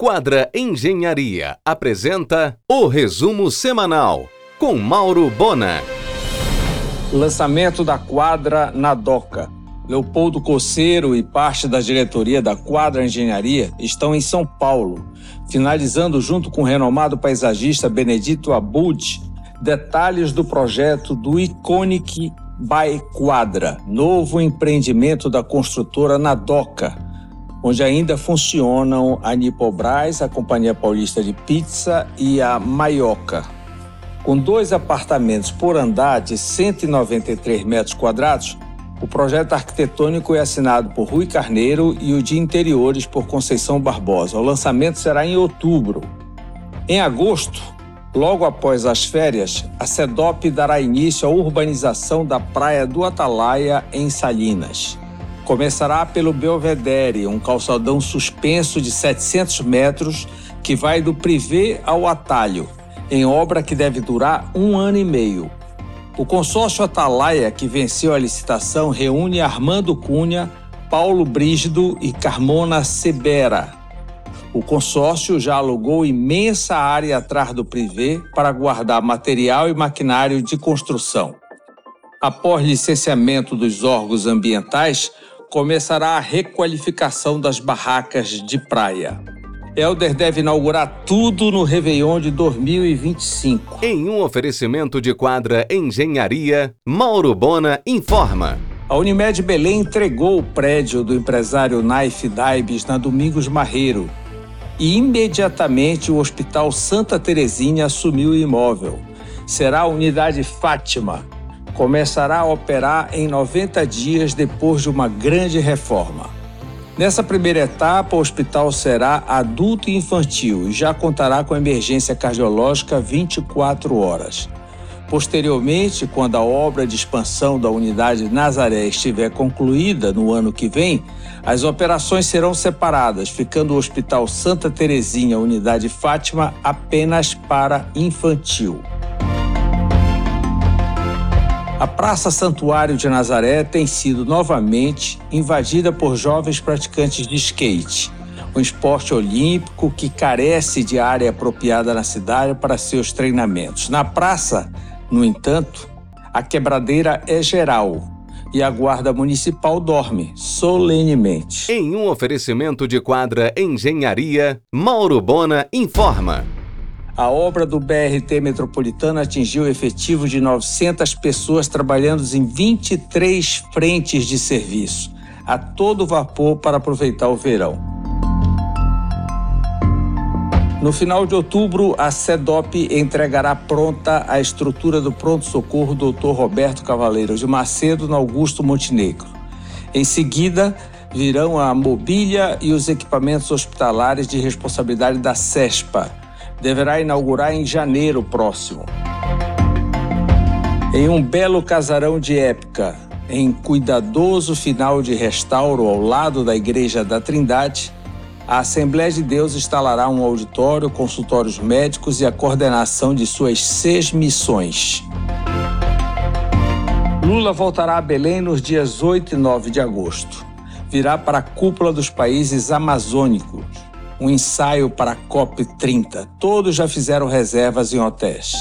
Quadra Engenharia apresenta o resumo semanal com Mauro Bona. Lançamento da quadra na Doca. Leopoldo Coceiro e parte da diretoria da Quadra Engenharia estão em São Paulo, finalizando junto com o renomado paisagista Benedito Abud detalhes do projeto do Iconic by Quadra, novo empreendimento da construtora Nadoca, onde ainda funcionam a Nipobras, a Companhia Paulista de Pizza e a Maioca. Com dois apartamentos por andar de 193 metros quadrados, o projeto arquitetônico é assinado por Rui Carneiro e o de interiores por Conceição Barbosa. O lançamento será em outubro. Em agosto, logo após as férias, a SEDOP dará início à urbanização da Praia do Atalaia, em Salinas. Começará pelo Belvedere, um calçadão suspenso de 700 metros que vai do Privé ao Atalho, em obra que deve durar um ano e meio. O consórcio Atalaia, que venceu a licitação, reúne Armando Cunha, Paulo Brígido e Carmona Sebera. O consórcio já alugou imensa área atrás do Privé para guardar material e maquinário de construção. Após licenciamento dos órgãos ambientais, começará a requalificação das barracas de praia. Helder deve inaugurar tudo no Réveillon de 2025. Em um oferecimento de quadra Engenharia, Mauro Bona informa. A Unimed Belém entregou o prédio do empresário Naif Daibes na Domingos Marreiro e imediatamente o Hospital Santa Terezinha assumiu o imóvel. Será a unidade Fátima, começará a operar em 90 dias depois de uma grande reforma. Nessa primeira etapa, o hospital será adulto e infantil e já contará com emergência cardiológica 24 horas. Posteriormente, quando a obra de expansão da unidade Nazaré estiver concluída no ano que vem, as operações serão separadas, ficando o Hospital Santa Terezinha, unidade Fátima, apenas para infantil. A Praça Santuário de Nazaré tem sido novamente invadida por jovens praticantes de skate, um esporte olímpico que carece de área apropriada na cidade para seus treinamentos. Na praça, no entanto, a quebradeira é geral e a Guarda Municipal dorme solenemente. Em um oferecimento de quadra Engenharia, Mauro Bona informa a obra do BRT Metropolitano atingiu o efetivo de 900 pessoas trabalhando em 23 frentes de serviço, a todo vapor para aproveitar o verão. No final de outubro, a SEDOP entregará pronta a estrutura do pronto-socorro Dr. Roberto Cavaleiro de Macedo no Augusto Montenegro. Em seguida, virão a mobília e os equipamentos hospitalares de responsabilidade da CESPA, deverá inaugurar em janeiro próximo. Em um belo casarão de época, em cuidadoso final de restauro ao lado da Igreja da Trindade, a Assembleia de Deus instalará um auditório, consultórios médicos e a coordenação de suas seis missões. Lula voltará a Belém nos dias 8 e 9 de agosto. Virá para a cúpula dos países amazônicos um ensaio para a COP30. Todos já fizeram reservas em hotéis.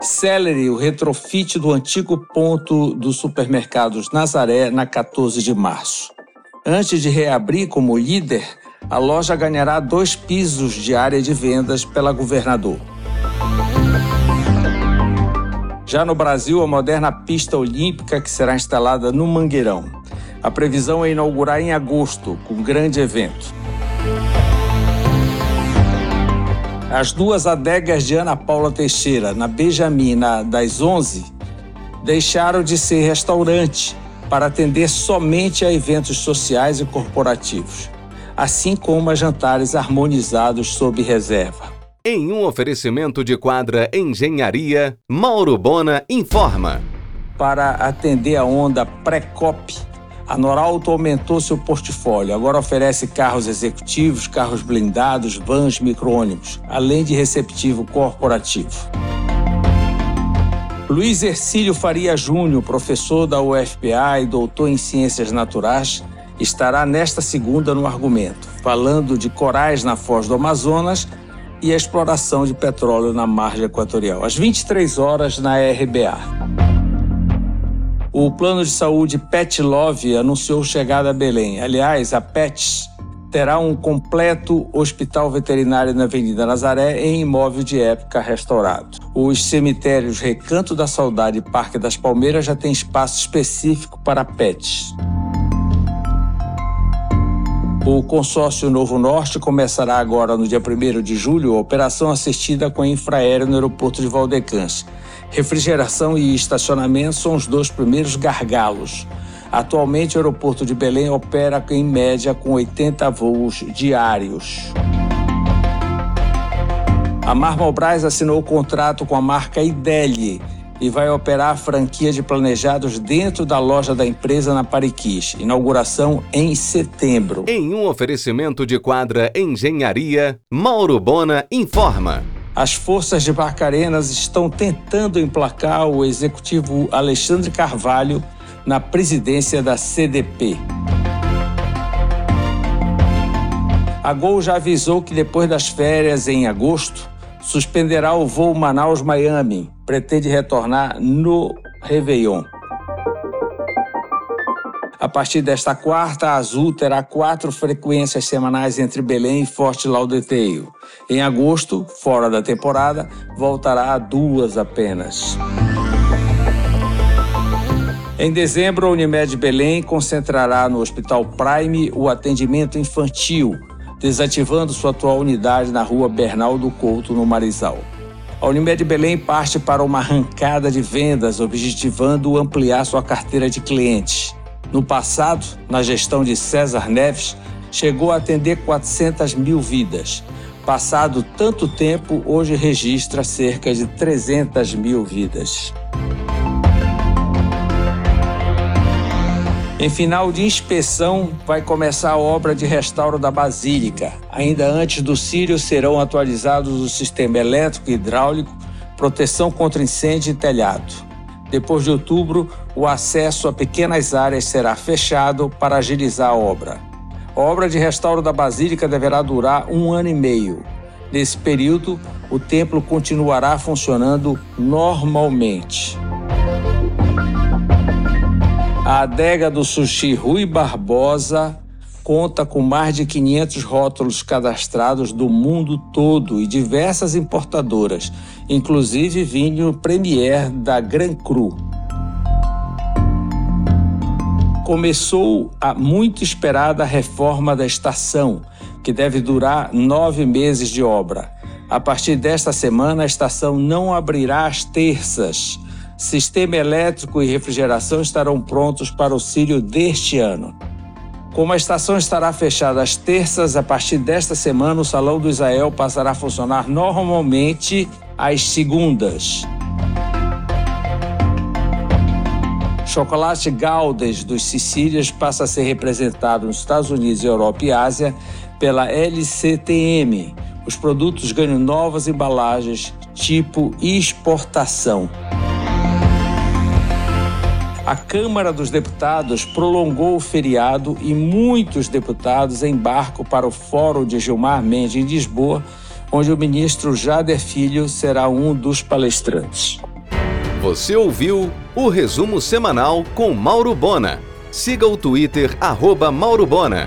Celery, o retrofit do antigo ponto dos supermercados Nazaré na 14 de março. Antes de reabrir como líder, a loja ganhará dois pisos de área de vendas pela governador. Já no Brasil, a moderna pista olímpica que será instalada no Mangueirão. A previsão é inaugurar em agosto, com um grande evento. As duas adegas de Ana Paula Teixeira, na Benjamin, na, das 11, deixaram de ser restaurante para atender somente a eventos sociais e corporativos, assim como a jantares harmonizados sob reserva. Em um oferecimento de quadra Engenharia, Mauro Bona informa. Para atender a onda pré-COP, a Norauto aumentou seu portfólio. Agora oferece carros executivos, carros blindados, vans, micro-ônibus, além de receptivo corporativo. Luiz Ercílio Faria Júnior, professor da UFPA e doutor em Ciências Naturais, estará nesta segunda no argumento, falando de corais na foz do Amazonas e a exploração de petróleo na margem equatorial, às 23 horas na RBA. O plano de saúde Pet Love anunciou chegada a Belém. Aliás, a Pets terá um completo hospital veterinário na Avenida Nazaré em imóvel de época restaurado. Os cemitérios Recanto da Saudade e Parque das Palmeiras já têm espaço específico para pets. O consórcio Novo Norte começará agora no dia 1 de julho a operação assistida com infraero no aeroporto de Valdecans. Refrigeração e estacionamento são os dois primeiros gargalos. Atualmente, o aeroporto de Belém opera em média com 80 voos diários. A Marmobras assinou o contrato com a marca Ideli e vai operar a franquia de planejados dentro da loja da empresa na Pariquis. Inauguração em setembro. Em um oferecimento de quadra Engenharia, Mauro Bona informa. As forças de Barcarenas estão tentando emplacar o executivo Alexandre Carvalho na presidência da CDP. A Gol já avisou que depois das férias em agosto suspenderá o voo Manaus-Miami. Pretende retornar no Réveillon. A partir desta quarta, a Azul terá quatro frequências semanais entre Belém e Forte Laudeteio. Em agosto, fora da temporada, voltará a duas apenas. Em dezembro, a Unimed Belém concentrará no Hospital Prime o atendimento infantil, desativando sua atual unidade na rua Bernardo Couto, no Marizal. A Unimed Belém parte para uma arrancada de vendas, objetivando ampliar sua carteira de clientes. No passado, na gestão de César Neves, chegou a atender 400 mil vidas. Passado tanto tempo, hoje registra cerca de 300 mil vidas. Em final de inspeção, vai começar a obra de restauro da Basílica. Ainda antes do Sírio serão atualizados o sistema elétrico e hidráulico, proteção contra incêndio e telhado. Depois de outubro, o acesso a pequenas áreas será fechado para agilizar a obra. A obra de restauro da Basílica deverá durar um ano e meio. Nesse período, o templo continuará funcionando normalmente. A adega do sushi Rui Barbosa conta com mais de 500 rótulos cadastrados do mundo todo e diversas importadoras, inclusive vinho Premier da Gran Cru. Começou a muito esperada reforma da estação, que deve durar nove meses de obra. A partir desta semana, a estação não abrirá às terças sistema elétrico e refrigeração estarão prontos para o Sírio deste ano. Como a estação estará fechada às terças, a partir desta semana o Salão do Israel passará a funcionar normalmente às segundas. Chocolate Gaudes dos Sicílias passa a ser representado nos Estados Unidos, Europa e Ásia pela LCTM. Os produtos ganham novas embalagens tipo exportação a Câmara dos Deputados prolongou o feriado e muitos deputados embarcam para o Fórum de Gilmar Mendes em Lisboa, onde o ministro Jader Filho será um dos palestrantes. Você ouviu o resumo semanal com Mauro Bona. Siga o Twitter, arroba Mauro Bona.